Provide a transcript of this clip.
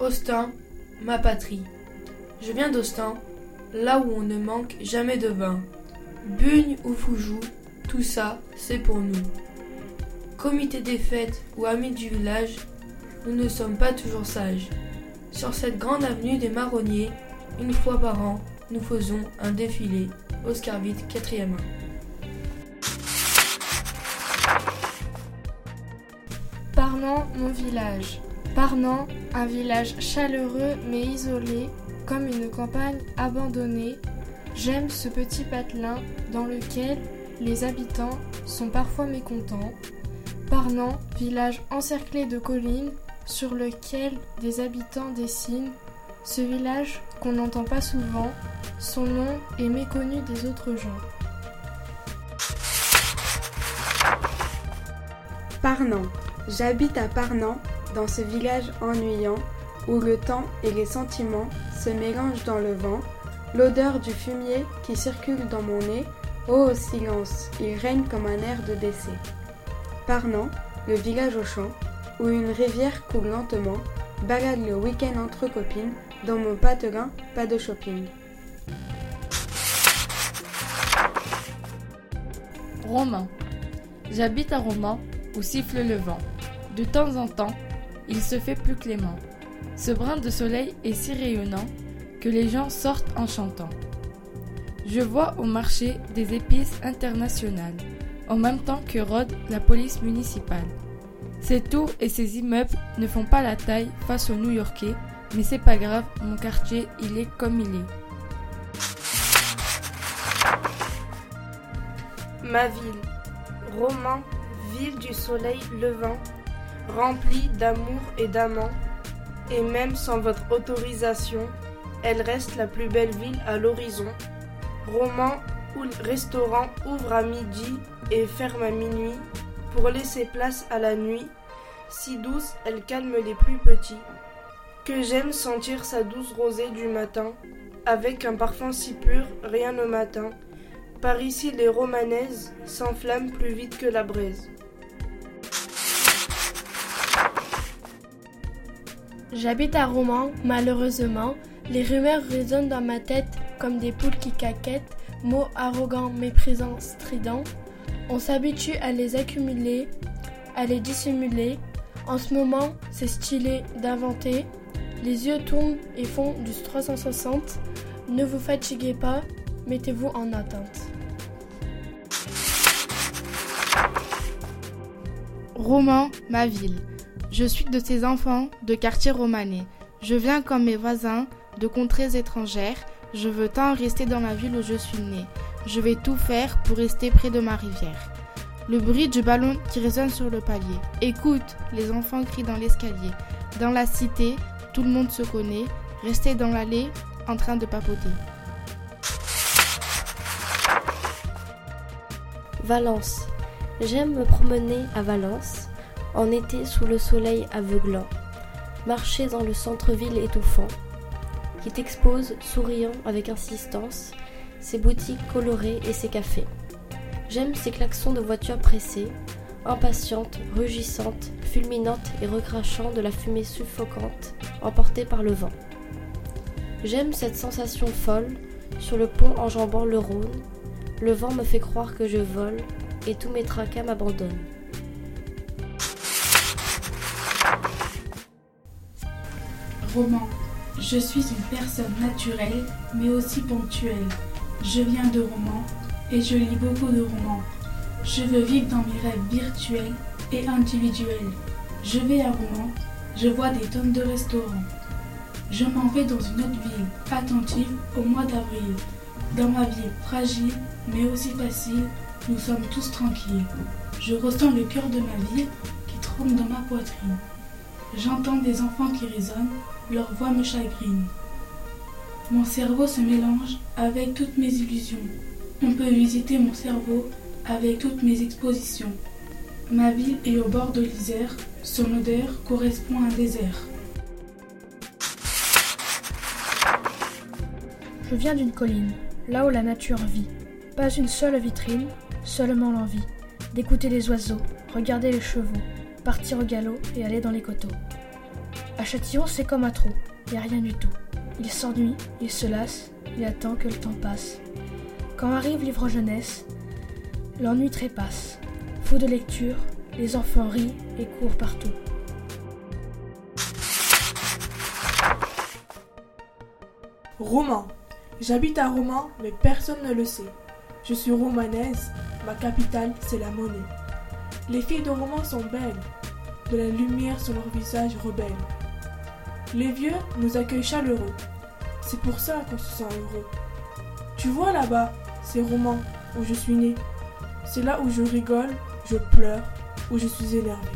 Austin, ma patrie. Je viens d'Austin, là où on ne manque jamais de vin. Bugne ou Foujou, tout ça, c'est pour nous. Comité des fêtes ou amis du village, nous ne sommes pas toujours sages. Sur cette grande avenue des marronniers, une fois par an, nous faisons un défilé. Oscar Witt, quatrième 1. Parlant mon village. Parlant, un village chaleureux mais isolé, comme une campagne abandonnée. J'aime ce petit patelin dans lequel les habitants sont parfois mécontents. Parlant, village encerclé de collines sur lequel des habitants dessinent. Ce village qu'on n'entend pas souvent, son nom est méconnu des autres gens. Parnant. J'habite à Parnant, dans ce village ennuyant, où le temps et les sentiments se mélangent dans le vent, l'odeur du fumier qui circule dans mon nez, oh silence, il règne comme un air de décès. Parnant, le village au champ, où une rivière coule lentement, balade le week-end entre copines, dans mon patelin, pas de shopping. Romain. J'habite à Romain, où siffle le vent. De temps en temps, il se fait plus clément. Ce brin de soleil est si rayonnant que les gens sortent en chantant. Je vois au marché des épices internationales, en même temps que rôde la police municipale. Ces tours et ces immeubles ne font pas la taille face aux New-Yorkais, mais c'est pas grave, mon quartier, il est comme il est. Ma ville, Romain, ville du soleil levant, remplie d'amour et d'amants, et même sans votre autorisation, elle reste la plus belle ville à l'horizon. Roman le restaurant ouvre à midi et ferme à minuit pour laisser place à la nuit. Si douce, elle calme les plus petits. Que j'aime sentir sa douce rosée du matin, avec un parfum si pur, rien au matin. Par ici, les romanaises s'enflamment plus vite que la braise. J'habite à Romans, malheureusement, les rumeurs résonnent dans ma tête comme des poules qui caquettent, mots arrogants, méprisants, stridents. On s'habitue à les accumuler, à les dissimuler. En ce moment, c'est stylé d'inventer. Les yeux tombent et font du 360. Ne vous fatiguez pas, mettez-vous en attente. Roman, ma ville. Je suis de ces enfants de quartier romanais. Je viens comme mes voisins de contrées étrangères. Je veux tant rester dans la ville où je suis né. Je vais tout faire pour rester près de ma rivière. Le bruit du ballon qui résonne sur le palier. Écoute, les enfants crient dans l'escalier. Dans la cité, tout le monde se connaît. Rester dans l'allée en train de papoter. Valence. J'aime me promener à Valence, en été sous le soleil aveuglant, marcher dans le centre-ville étouffant, qui t'expose, souriant avec insistance, ses boutiques colorées et ses cafés. J'aime ces klaxons de voitures pressées, impatientes, rugissantes, fulminantes et recrachant de la fumée suffocante, emportée par le vent. J'aime cette sensation folle, sur le pont enjambant le Rhône, le vent me fait croire que je vole, et tous mes tracas m'abandonnent. Roman. Je suis une personne naturelle, mais aussi ponctuelle. Je viens de romans et je lis beaucoup de romans. Je veux vivre dans mes rêves virtuels et individuels. Je vais à Roman, je vois des tonnes de restaurants. Je m'en vais dans une autre ville, attentive au mois d'avril. Dans ma vie fragile, mais aussi facile, nous sommes tous tranquilles. Je ressens le cœur de ma ville qui tremble dans ma poitrine. J'entends des enfants qui résonnent, leur voix me chagrine. Mon cerveau se mélange avec toutes mes illusions. On peut visiter mon cerveau avec toutes mes expositions. Ma ville est au bord de l'Isère, son odeur correspond à un désert. Je viens d'une colline, là où la nature vit. Pas une seule vitrine, seulement l'envie d'écouter les oiseaux, regarder les chevaux, partir au galop et aller dans les coteaux. À Châtillon, c'est comme à trop. Il a rien du tout. Il s'ennuie, il se lasse, il attend que le temps passe. Quand arrive livre jeunesse, l'ennui trépasse. Fou de lecture, les enfants rient et courent partout. Roman. J'habite à Romans, mais personne ne le sait. Je suis romanaise, ma capitale, c'est la monnaie. Les filles de Romans sont belles, de la lumière sur leur visage rebelle. Les vieux nous accueillent chaleureux, c'est pour ça qu'on se sent heureux. Tu vois là-bas, c'est Romans, où je suis né. C'est là où je rigole, je pleure, où je suis énervé.